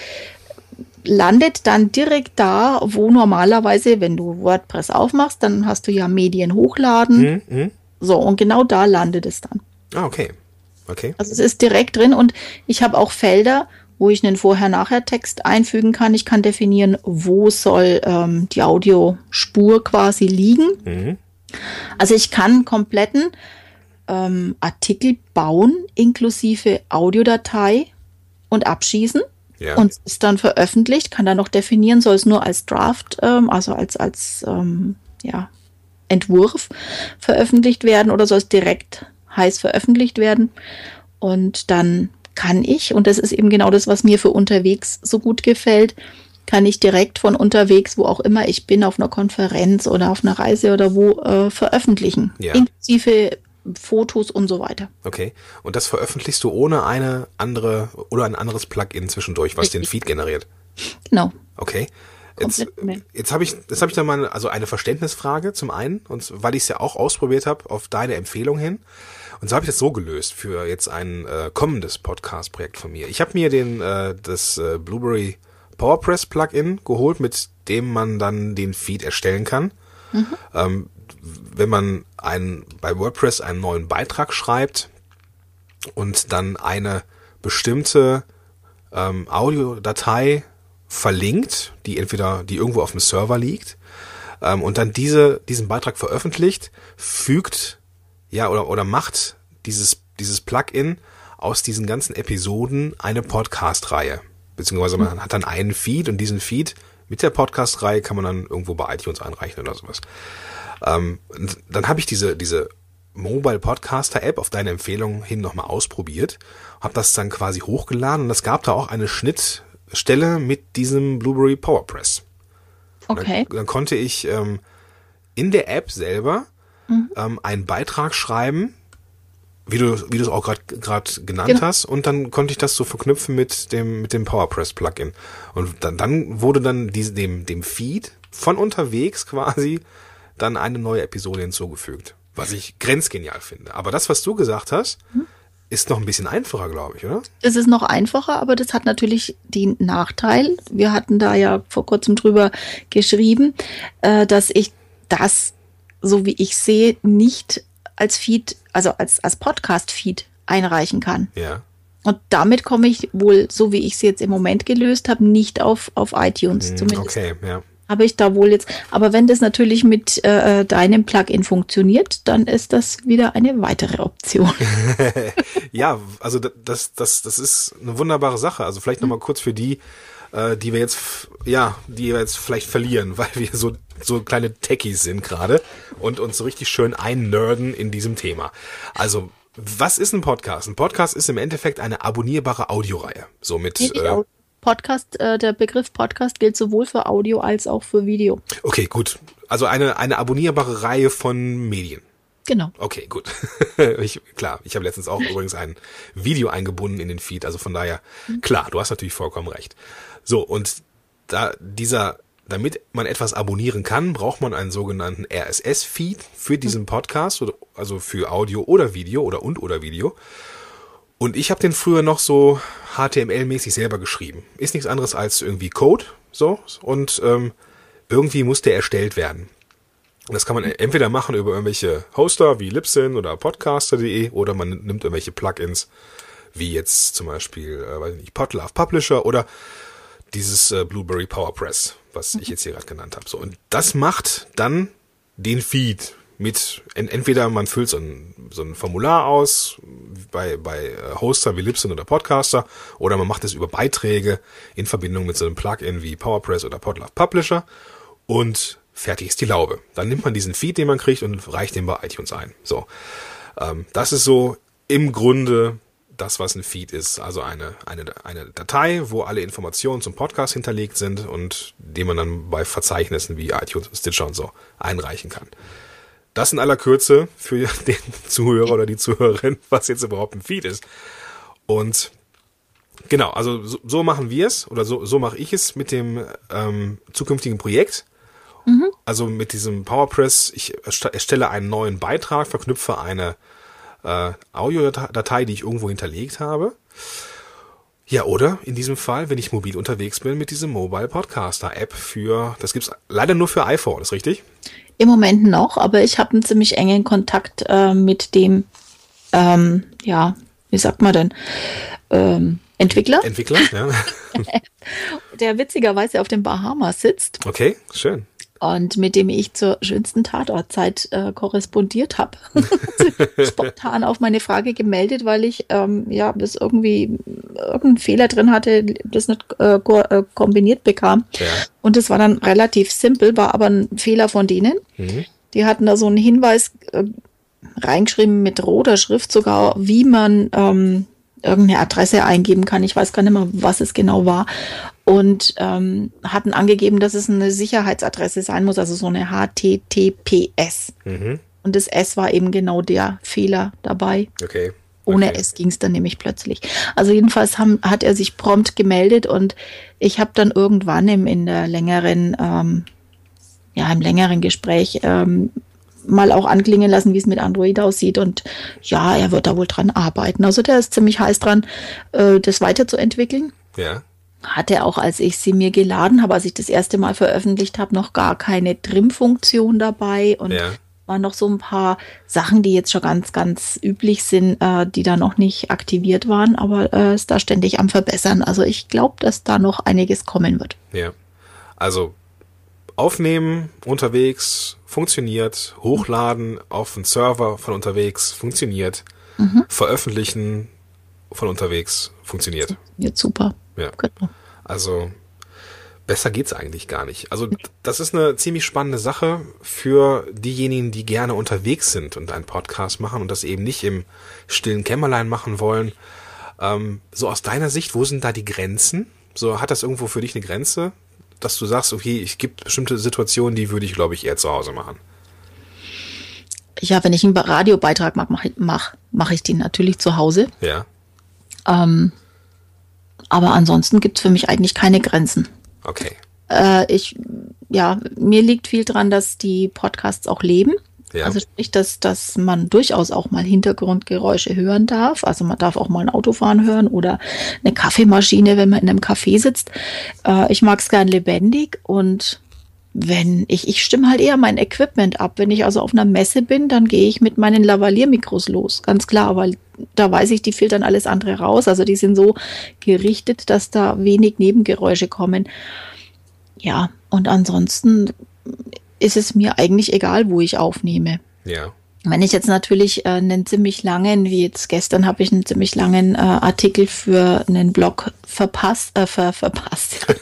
landet dann direkt da, wo normalerweise, wenn du WordPress aufmachst, dann hast du ja Medien hochladen. Mhm, mhm. So, und genau da landet es dann. Ah, okay. Okay. Also es ist direkt drin und ich habe auch Felder, wo ich einen Vorher-Nachher-Text einfügen kann. Ich kann definieren, wo soll ähm, die Audiospur quasi liegen. Mhm. Also ich kann kompletten ähm, Artikel bauen, inklusive Audiodatei und abschießen. Ja. Und es ist dann veröffentlicht, kann dann noch definieren, soll es nur als Draft, ähm, also als, als ähm, ja, Entwurf veröffentlicht werden oder soll es direkt heiß veröffentlicht werden. Und dann kann ich, und das ist eben genau das, was mir für unterwegs so gut gefällt, kann ich direkt von unterwegs, wo auch immer ich bin, auf einer Konferenz oder auf einer Reise oder wo, äh, veröffentlichen. Ja. Inklusive Fotos und so weiter. Okay. Und das veröffentlichst du ohne eine andere oder ein anderes Plugin zwischendurch, was den Richtig. Feed generiert. Genau. Okay. Jetzt, jetzt habe ich, jetzt habe ich da mal also eine Verständnisfrage zum einen und weil ich es ja auch ausprobiert habe auf deine Empfehlung hin. Und so habe ich das so gelöst für jetzt ein äh, kommendes Podcast-Projekt von mir. Ich habe mir den äh, das äh, Blueberry PowerPress Plugin geholt, mit dem man dann den Feed erstellen kann. Ähm, wenn man einen, bei WordPress einen neuen Beitrag schreibt und dann eine bestimmte ähm, Audiodatei verlinkt, die entweder, die irgendwo auf dem Server liegt, ähm, und dann diese, diesen Beitrag veröffentlicht, fügt, ja, oder, oder macht dieses, dieses Plugin aus diesen ganzen Episoden eine Podcast-Reihe. Beziehungsweise man hat dann einen Feed und diesen Feed mit der Podcast-Reihe kann man dann irgendwo bei iTunes einreichen oder sowas. Ähm, dann habe ich diese, diese Mobile Podcaster App auf deine Empfehlung hin nochmal ausprobiert, habe das dann quasi hochgeladen und es gab da auch eine Schnittstelle mit diesem Blueberry PowerPress. Okay. Dann, dann konnte ich ähm, in der App selber ähm, einen Beitrag schreiben, wie du wie du es auch gerade gerade genannt Genau. hast, und dann konnte ich das so verknüpfen mit dem mit dem PowerPress Plugin. Und dann, dann wurde dann diese, dem dem Feed von unterwegs quasi dann eine neue Episode hinzugefügt, was ich grenzgenial finde. Aber das, was du gesagt hast, ist noch ein bisschen einfacher, glaube ich, oder? Es ist noch einfacher, aber das hat natürlich den Nachteil. Wir hatten da ja vor kurzem drüber geschrieben, äh, dass ich das, so wie ich sehe, nicht als Feed, also als, als Podcast-Feed einreichen kann. Ja. Und damit komme ich wohl, so wie ich es jetzt im Moment gelöst habe, nicht auf, auf iTunes. Hm, Zumindest Okay, ja. Habe ich da wohl jetzt. Aber wenn das natürlich mit äh, deinem Plugin funktioniert, dann ist das wieder eine weitere Option. Ja, also da- das, das, das ist eine wunderbare Sache. Also vielleicht nochmal kurz für die, äh, die wir jetzt, ja, die wir jetzt vielleicht verlieren, weil wir so, so kleine Techies sind gerade und uns so richtig schön einnörden in diesem Thema. Also, was ist ein Podcast? Ein Podcast ist im Endeffekt eine abonnierbare Audioreihe. So mit, äh, Podcast, äh, der Begriff Podcast gilt sowohl für Audio als auch für Video. okay, gut. Also eine, eine abonnierbare Reihe von Medien. Genau. Okay, gut. ich, klar, ich habe letztens auch übrigens ein Video eingebunden in den Feed, also von daher, klar, du hast natürlich vollkommen recht. So, und da dieser, damit man etwas abonnieren kann, braucht man einen sogenannten RSS-Feed für diesen Podcast, oder, also für Audio oder Video oder und oder Video. Und ich habe den früher noch so HTML-mäßig selber geschrieben. Ist nichts anderes als irgendwie Code, so, und ähm, irgendwie muss der erstellt werden. Und das kann man entweder machen über irgendwelche Hoster wie Libsyn oder Podcaster.de oder man nimmt irgendwelche Plugins wie jetzt zum Beispiel, äh, weiß ich nicht, Podlove Publisher oder dieses äh, Blueberry PowerPress, was ich jetzt hier gerade genannt habe. So, und das macht dann den Feed mit, en, entweder man füllt so ein, so ein Formular aus bei, bei äh, Hoster wie Libsyn oder Podcaster oder man macht es über Beiträge in Verbindung mit so einem Plugin wie PowerPress oder Podlove Publisher und fertig ist die Laube. Dann nimmt man diesen Feed, den man kriegt und reicht den bei iTunes ein. So, ähm, das ist so im Grunde das, was ein Feed ist. Also eine, eine, eine Datei, wo alle Informationen zum Podcast hinterlegt sind und die man dann bei Verzeichnissen wie iTunes, Stitcher und so einreichen kann. Das in aller Kürze für den Zuhörer oder die Zuhörerin, was jetzt überhaupt ein Feed ist. Und genau, also so, so machen wir es oder so, so mache ich es mit dem ähm, zukünftigen Projekt. Mhm. Also mit diesem PowerPress, ich erstelle einen neuen Beitrag, verknüpfe eine äh, Audiodatei, die ich irgendwo hinterlegt habe. Ja, oder in diesem Fall, wenn ich mobil unterwegs bin, mit diesem Mobile Podcaster App für, das gibt's leider nur für iPhone, ist richtig? Im Moment noch, aber ich habe einen ziemlich engen Kontakt äh, mit dem, ähm, ja, wie sagt man denn, ähm, Entwickler. Entwickler, ja. der witzigerweise auf den Bahamas sitzt. Okay, schön und mit dem ich zur schönsten Tatortzeit äh, korrespondiert habe. Spontan auf meine Frage gemeldet, weil ich ähm, ja das irgendwie irgendeinen Fehler drin hatte, das nicht äh, äh, kombiniert bekam. Ja. Und das war dann relativ simpel, war aber ein Fehler von denen. Mhm. Die hatten da so einen Hinweis äh, reingeschrieben mit roter Schrift sogar, wie man ähm, irgendeine Adresse eingeben kann. Ich weiß gar nicht mehr, was es genau war und ähm, hatten angegeben, dass es eine Sicherheitsadresse sein muss, also so eine HTTPS. Mhm. Und das S war eben genau der Fehler dabei. Okay. Ohne okay. S ging es dann nämlich plötzlich. Also jedenfalls haben, hat er sich prompt gemeldet und ich habe dann irgendwann im, in der längeren, ähm, ja, im längeren Gespräch ähm, mal auch anklingen lassen, wie es mit Android aussieht. Und ja, er wird da wohl dran arbeiten. Also der ist ziemlich heiß dran, äh, das weiterzuentwickeln. Ja hatte auch, als ich sie mir geladen habe, als ich das erste Mal veröffentlicht habe, noch gar keine Trim-Funktion dabei und ja. waren noch so ein paar Sachen, die jetzt schon ganz, ganz üblich sind, äh, die da noch nicht aktiviert waren, aber äh, ist da ständig am Verbessern. Also ich glaube, dass da noch einiges kommen wird. Ja. Also aufnehmen unterwegs funktioniert, hochladen auf einen Server von unterwegs funktioniert, mhm. veröffentlichen von unterwegs funktioniert. Jetzt super. Ja. Genau. Also besser geht's eigentlich gar nicht. Also das ist eine ziemlich spannende Sache für diejenigen, die gerne unterwegs sind und einen Podcast machen und das eben nicht im stillen Kämmerlein machen wollen. Ähm, so aus deiner Sicht, wo sind da die Grenzen? So hat das irgendwo für dich eine Grenze, dass du sagst, okay, ich gibt bestimmte Situationen, die würde ich, glaube ich, eher zu Hause machen. Ja, wenn ich einen Radiobeitrag mache, mache mach, mach ich den natürlich zu Hause. Ja. Ähm, aber ansonsten gibt es für mich eigentlich keine Grenzen. Okay. Äh, ich, ja, mir liegt viel dran, dass die Podcasts auch leben. Ja. Also sprich, dass, dass man durchaus auch mal Hintergrundgeräusche hören darf. Also man darf auch mal ein Autofahren hören oder eine Kaffeemaschine, wenn man in einem Café sitzt. Äh, ich mag es gern lebendig und wenn ich, ich stimme halt eher mein Equipment ab. Wenn ich also auf einer Messe bin, dann gehe ich mit meinen Lavalliermikros los. Ganz klar, weil da weiß ich, die filtern alles andere raus. Also die sind so gerichtet, dass da wenig Nebengeräusche kommen. Ja, und ansonsten ist es mir eigentlich egal, wo ich aufnehme. Ja. Wenn ich jetzt natürlich äh, einen ziemlich langen, wie jetzt gestern habe ich einen ziemlich langen äh, Artikel für einen Blog verpasst, äh, ver, verpasst.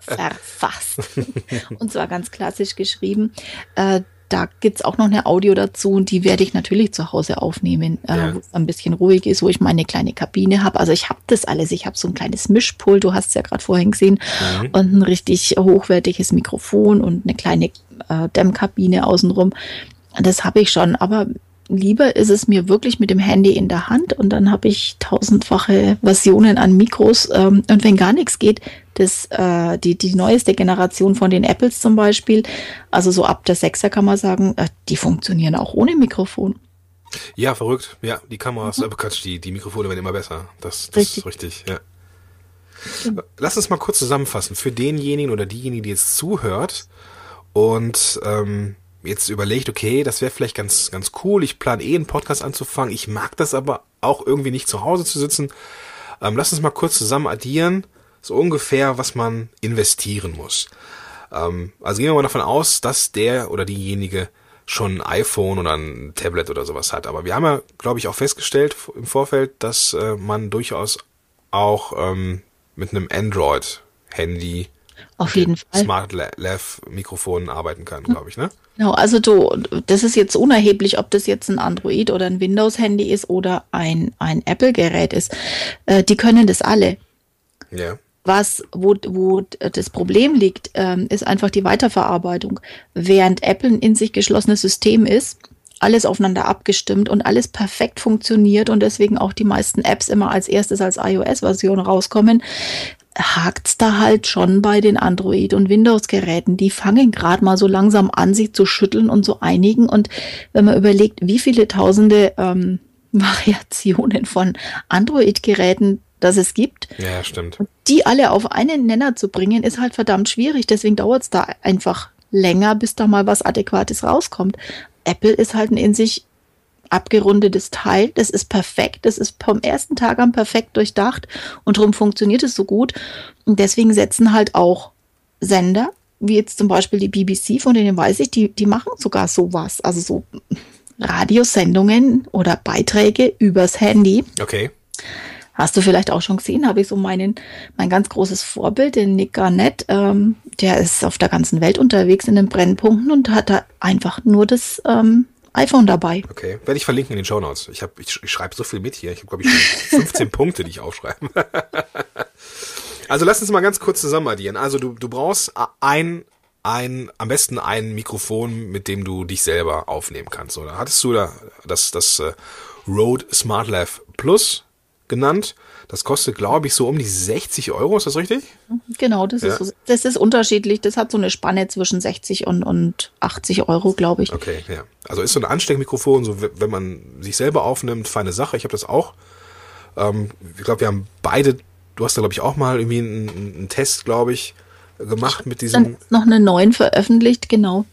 Verfasst. Und zwar ganz klassisch geschrieben. Äh, da gibt's auch noch eine Audio dazu und die werde ich natürlich zu Hause aufnehmen, äh, ja. wo es ein bisschen ruhig ist, wo ich meine kleine Kabine habe. Also ich habe das alles. Ich habe so ein kleines Mischpult, du hast es ja gerade vorhin gesehen, mhm. und ein richtig hochwertiges Mikrofon und eine kleine äh, Dämmkabine außenrum. Das habe ich schon, aber lieber ist es mir wirklich mit dem Handy in der Hand und dann habe ich tausendfache Versionen an Mikros. Ähm, und wenn gar nichts geht, das, äh, die, die neueste Generation von den Apples zum Beispiel, also so ab der 6er kann man sagen, äh, die funktionieren auch ohne Mikrofon. Ja, verrückt. Ja, die Kameras, mhm. äh, die, die Mikrofone werden immer besser. Das, das richtig. ist richtig, ja. Lass uns mal kurz zusammenfassen. Für denjenigen oder diejenigen, die jetzt zuhört und ähm, jetzt überlegt, okay, das wäre vielleicht ganz, ganz cool. Ich plane eh einen Podcast anzufangen. Ich mag das aber auch irgendwie nicht zu Hause zu sitzen. Ähm, lass uns mal kurz zusammen addieren. so ungefähr, was man investieren muss. Ähm, also gehen wir mal davon aus, dass der oder diejenige schon ein iPhone oder ein Tablet oder sowas hat. Aber wir haben ja, glaube ich, auch festgestellt im Vorfeld, dass äh, man durchaus auch ähm, mit einem Android-Handy Auf jeden Fall. Smart Lav Mikrofon arbeiten kann, glaube ich, ne? Genau, also du, das ist jetzt unerheblich, ob das jetzt ein Android oder ein Windows-Handy ist oder ein, ein Apple-Gerät ist. Äh, die können das alle. Ja. Was, wo, wo das Problem liegt, ähm, ist einfach die Weiterverarbeitung. Während Apple ein in sich geschlossenes System ist, alles aufeinander abgestimmt und alles perfekt funktioniert und deswegen auch die meisten Apps immer als erstes als iOS-Version rauskommen, hakt's da halt schon bei den Android- und Windows-Geräten. Die fangen gerade mal so langsam an, sich zu schütteln und zu einigen. Und wenn man überlegt, wie viele tausende ähm, Variationen von Android-Geräten das es gibt, Ja, stimmt. die alle auf einen Nenner zu bringen, ist halt verdammt schwierig. Deswegen dauert es da einfach länger, bis da mal was Adäquates rauskommt. Apple ist halt ein in sich abgerundetes Teil. Das ist perfekt. Das ist vom ersten Tag an perfekt durchdacht und darum funktioniert es so gut. Und deswegen setzen halt auch Sender, wie jetzt zum Beispiel die BBC, von denen weiß ich, die, die machen sogar sowas. Also so Radiosendungen oder Beiträge übers Handy. Okay. Hast du vielleicht auch schon gesehen, habe ich so meinen, mein ganz großes Vorbild, den Nick Garnett, ähm, der ist auf der ganzen Welt unterwegs in den Brennpunkten und hat da einfach nur das ähm, iPhone dabei. Okay. Werde ich verlinken in den Show Notes. Ich, hab, ich, ich schreibe so viel mit hier. Ich habe, glaube ich, schon 15 Punkte, die ich aufschreibe. also lass uns mal ganz kurz zusammen addieren. Also du, du brauchst ein, ein, am besten ein Mikrofon, mit dem du dich selber aufnehmen kannst. Oder hattest du da das, das äh, Rode Smart Lav Plus genannt? Das kostet, glaube ich, so um die 60 Euro. Ist das richtig? Genau, das, Ja. ist, so- das ist unterschiedlich. Das hat so eine Spanne zwischen 60 und, und 80 Euro, glaube ich. Okay, ja. Also ist so ein Ansteckmikrofon, so wenn man sich selber aufnimmt, feine Sache. Ich habe das auch. Ähm, ich glaube, wir haben beide, du hast da glaube ich auch mal irgendwie einen, einen Test, glaube ich, gemacht mit Dann diesem. ist noch eine neuen veröffentlicht, genau.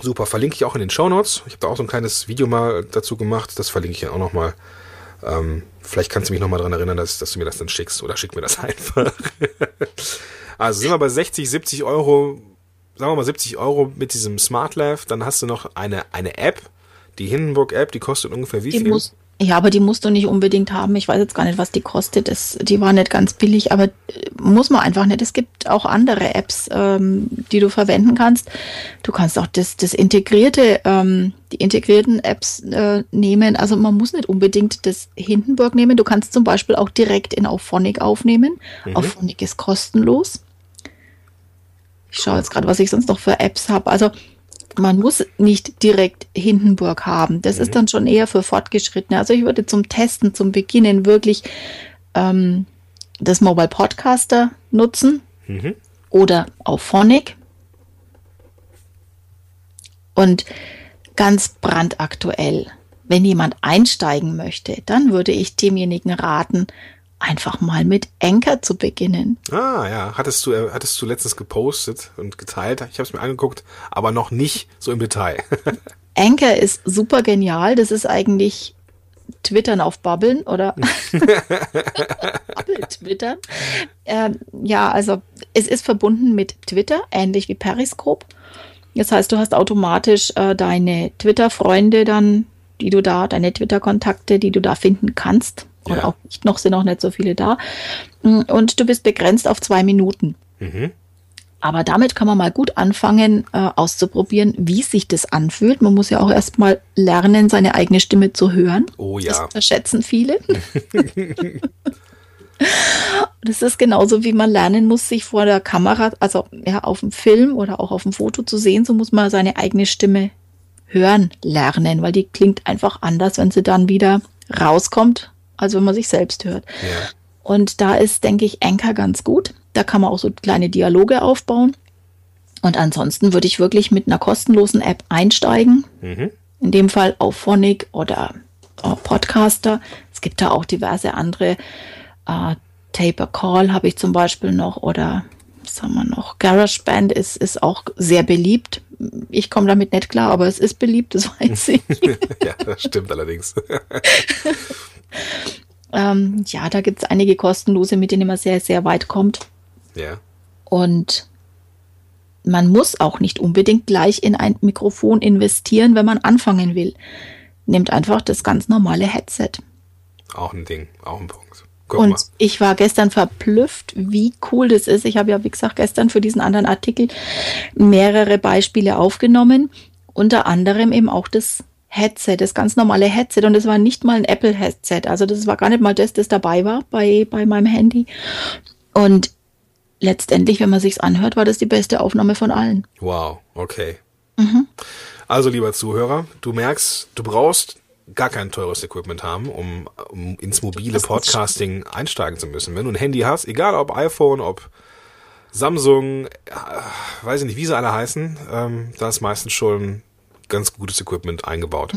Super, verlinke ich auch in den Shownotes. Ich habe da auch so ein kleines Video mal dazu gemacht. Das verlinke ich ja auch nochmal. Ähm, vielleicht kannst du mich nochmal dran erinnern, dass, dass du mir das dann schickst oder schick mir das einfach. also sind wir bei 60, 70 Euro, sagen wir mal 70 Euro mit diesem Smart Lav. Dann hast du noch eine, eine App, die Hindenburg App, die kostet ungefähr wie Die viel? muss, ja, aber die musst du nicht unbedingt haben. Ich weiß jetzt gar nicht, was die kostet. Das, die war nicht ganz billig, aber äh, muss man einfach nicht. Es gibt auch andere Apps, ähm, die du verwenden kannst. Du kannst auch das, das integrierte, ähm, die integrierten Apps äh, nehmen. Also man muss nicht unbedingt das Hindenburg nehmen. Du kannst zum Beispiel auch direkt in Auphonic aufnehmen. Auphonic ist kostenlos. Ich schaue jetzt gerade, was ich sonst noch für Apps habe. Also man muss nicht direkt Hindenburg haben. Das ist dann schon eher für Fortgeschrittene. Also ich würde zum Testen, zum Beginnen wirklich ähm, das Mobile Podcaster nutzen Mhm. oder Auphonic. Und ganz brandaktuell, wenn jemand einsteigen möchte, dann würde ich demjenigen raten, einfach mal mit Anchor zu beginnen. Ah, ja. Hattest du, äh, hattest du letztens gepostet und geteilt? Ich habe es mir angeguckt, aber noch nicht so im Detail. Anchor ist super genial. Das ist eigentlich Twittern auf Bubbeln oder Bubble Twittern. Ähm, ja, also es ist verbunden mit Twitter, ähnlich wie Periscope. Das heißt, du hast automatisch äh, deine Twitter-Freunde dann, die du da, deine Twitter-Kontakte, die du da finden kannst. Oder Ja. auch nicht, noch sind auch nicht so viele da. Mm, Und du bist begrenzt auf zwei Minuten. mhm. Aber damit kann man mal gut anfangen, äh, auszuprobieren, wie sich das anfühlt. Man muss ja auch erstmal lernen, seine eigene Stimme zu hören. Oh ja. Das unterschätzen viele. das ist genauso, wie man lernen muss, sich vor der Kamera, also ja, auf dem Film oder auch auf dem Foto zu sehen. So muss man seine eigene Stimme hören lernen, weil die klingt einfach anders, wenn sie dann wieder rauskommt, als wenn man sich selbst hört. Ja. Und da ist, denke ich, Anchor ganz gut. Da kann man auch so kleine Dialoge aufbauen. Und ansonsten würde ich wirklich mit einer kostenlosen App einsteigen. Mhm. In dem Fall auf Phonic oder äh, Podcaster. Es gibt da auch diverse andere. Äh, Taper Call habe ich zum Beispiel noch oder was haben wir noch? GarageBand ist, ist auch sehr beliebt. Ich komme damit nicht klar, aber es ist beliebt, das weiß ich. ja, das stimmt allerdings. Ähm, ja, da gibt es einige kostenlose, mit denen man sehr, sehr weit kommt. Ja. Und man muss auch nicht unbedingt gleich in ein Mikrofon investieren, wenn man anfangen will. Nehmt einfach das ganz normale Headset. Auch ein Ding, auch ein Punkt. Guck Und mal. ich war gestern verblüfft, wie cool das ist. Ich habe ja, wie gesagt, gestern für diesen anderen Artikel mehrere Beispiele aufgenommen. Unter anderem eben auch das Headset, das ganz normale Headset. Und es war nicht mal ein Apple-Headset. Also das war gar nicht mal das, das dabei war bei, bei meinem Handy. Und letztendlich, wenn man sich's anhört, war das die beste Aufnahme von allen. Wow, okay. Mhm. Also, lieber Zuhörer, du merkst, du brauchst gar kein teures Equipment haben, um, um ins mobile Podcasting einsteigen zu müssen. Wenn du ein Handy hast, egal ob iPhone, ob Samsung, äh, weiß ich nicht, wie sie alle heißen, ähm, da ist meistens schon ganz gutes Equipment eingebaut.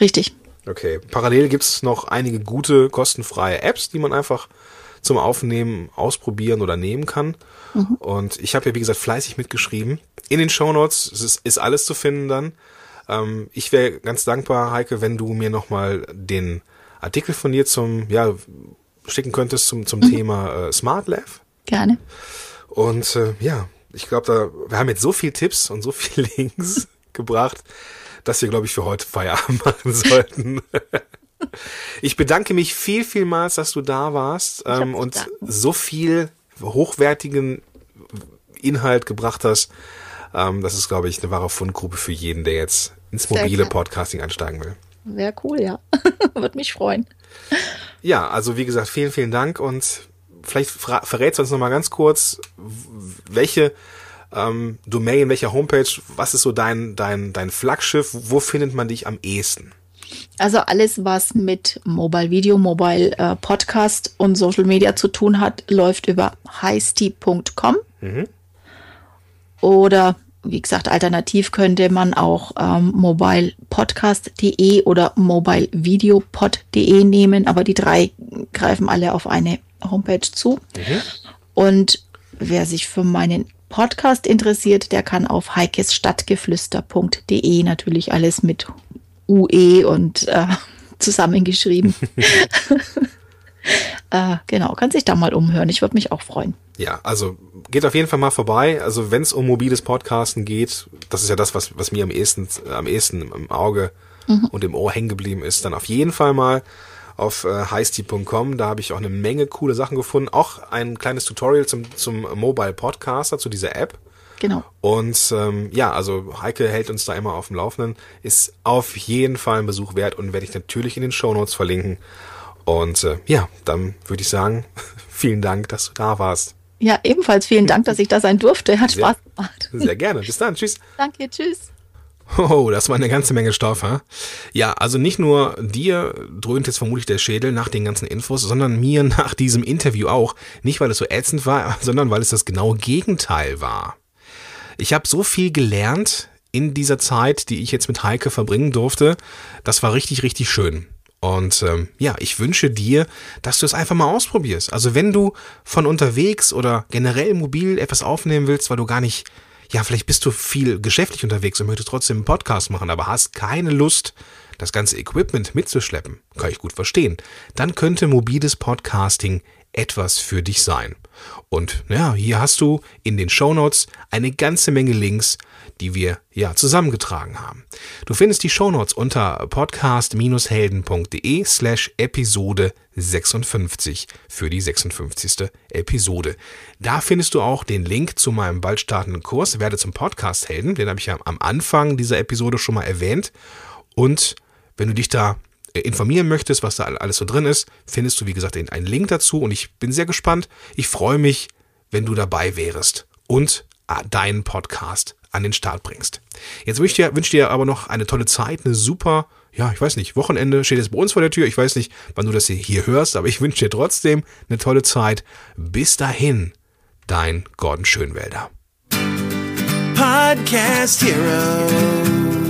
Richtig. Okay. Parallel gibt's noch einige gute, kostenfreie Apps, die man einfach zum Aufnehmen ausprobieren oder nehmen kann. Und ich habe ja, wie gesagt, fleißig mitgeschrieben. In den Shownotes ist, ist alles zu finden dann. Ähm, ich wäre ganz dankbar, Heike, wenn du mir nochmal den Artikel von dir zum, ja, schicken könntest zum, zum Thema äh, Smart Lav. Gerne. Und äh, ja, ich glaube, da wir haben jetzt so viel Tipps und so viel Links gebracht, dass wir, glaube ich, für heute Feierabend machen sollten. ich bedanke mich viel, vielmals, dass du da warst ähm, und danken. so viel hochwertigen Inhalt gebracht hast. Ähm, das ist, glaube ich, eine wahre Fundgruppe für jeden, der jetzt ins Sehr mobile. Podcasting einsteigen will. Wäre cool, ja. Würde mich freuen. Ja, also wie gesagt, vielen, vielen Dank und vielleicht verrätst du uns nochmal ganz kurz, welche ähm, Domain, welche Homepage, was ist so dein, dein, dein Flaggschiff, wo findet man dich am ehesten? Also alles, was mit Mobile Video, Mobile äh, Podcast und Social Media zu tun hat, läuft über highsteep.com. Oder wie gesagt, alternativ könnte man auch ähm, mobilepodcast.de oder mobilevideopod.de nehmen, aber die drei greifen alle auf eine Homepage zu. Und wer sich für meinen Podcast interessiert, der kann auf heikesstadtgeflüster.de natürlich alles mit UE und äh, zusammengeschrieben. äh, genau, kann sich da mal umhören. Ich würde mich auch freuen. Ja, also geht auf jeden Fall mal vorbei. Also wenn es um mobiles Podcasten geht, das ist ja das, was, was mir am ehesten, am ehesten im Auge und im Ohr hängen geblieben ist, dann auf jeden Fall mal auf äh, highsteep.com. Da habe ich auch eine Menge coole Sachen gefunden. Auch ein kleines Tutorial zum, zum Mobile Podcaster, zu dieser App. Genau. Und ähm, ja, also Heike hält uns da immer auf dem Laufenden. Ist auf jeden Fall ein Besuch wert und werde ich natürlich in den Shownotes verlinken. Und äh, ja, dann würde ich sagen, vielen Dank, dass du da warst. Ja, ebenfalls vielen Dank, dass ich da sein durfte. Hat Sehr- Spaß gemacht. Sehr gerne. Bis dann. Tschüss. Danke, tschüss. Oh, das war eine ganze Menge Stoff, ha? Ja, also nicht nur dir dröhnt jetzt vermutlich der Schädel nach den ganzen Infos, sondern mir nach diesem Interview auch. Nicht, weil es so ätzend war, sondern weil es das genaue Gegenteil war. Ich habe so viel gelernt in dieser Zeit, die ich jetzt mit Heike verbringen durfte. Das war richtig, richtig schön. Und ähm, ja, ich wünsche dir, dass du es einfach mal ausprobierst. Also wenn du von unterwegs oder generell mobil etwas aufnehmen willst, weil du gar nicht, ja, vielleicht bist du viel geschäftlich unterwegs und möchtest trotzdem einen Podcast machen, aber hast keine Lust, das ganze Equipment mitzuschleppen, kann ich gut verstehen, dann könnte mobiles Podcasting etwas für dich sein. Und ja, hier hast du in den Shownotes eine ganze Menge Links, die wir ja zusammengetragen haben. Du findest die Shownotes unter podcast-helden.de slash Episode 56 für die 56. Episode. Da findest du auch den Link zu meinem bald startenden Kurs Werde zum Podcast-Helden. Den habe ich ja am Anfang dieser Episode schon mal erwähnt. Und wenn du dich da informieren möchtest, was da alles so drin ist, findest du, wie gesagt, einen Link dazu. Und ich bin sehr gespannt. Ich freue mich, wenn du dabei wärst und äh, deinen Podcast an den Start bringst. Jetzt wünsche ich dir, wünsche dir aber noch eine tolle Zeit, eine super, ja, ich weiß nicht, Wochenende steht jetzt bei uns vor der Tür. Ich weiß nicht, wann du das hier- hier hörst, aber ich wünsche dir trotzdem eine tolle Zeit. Bis dahin, dein Gordon Schönwälder. Podcast Heroes.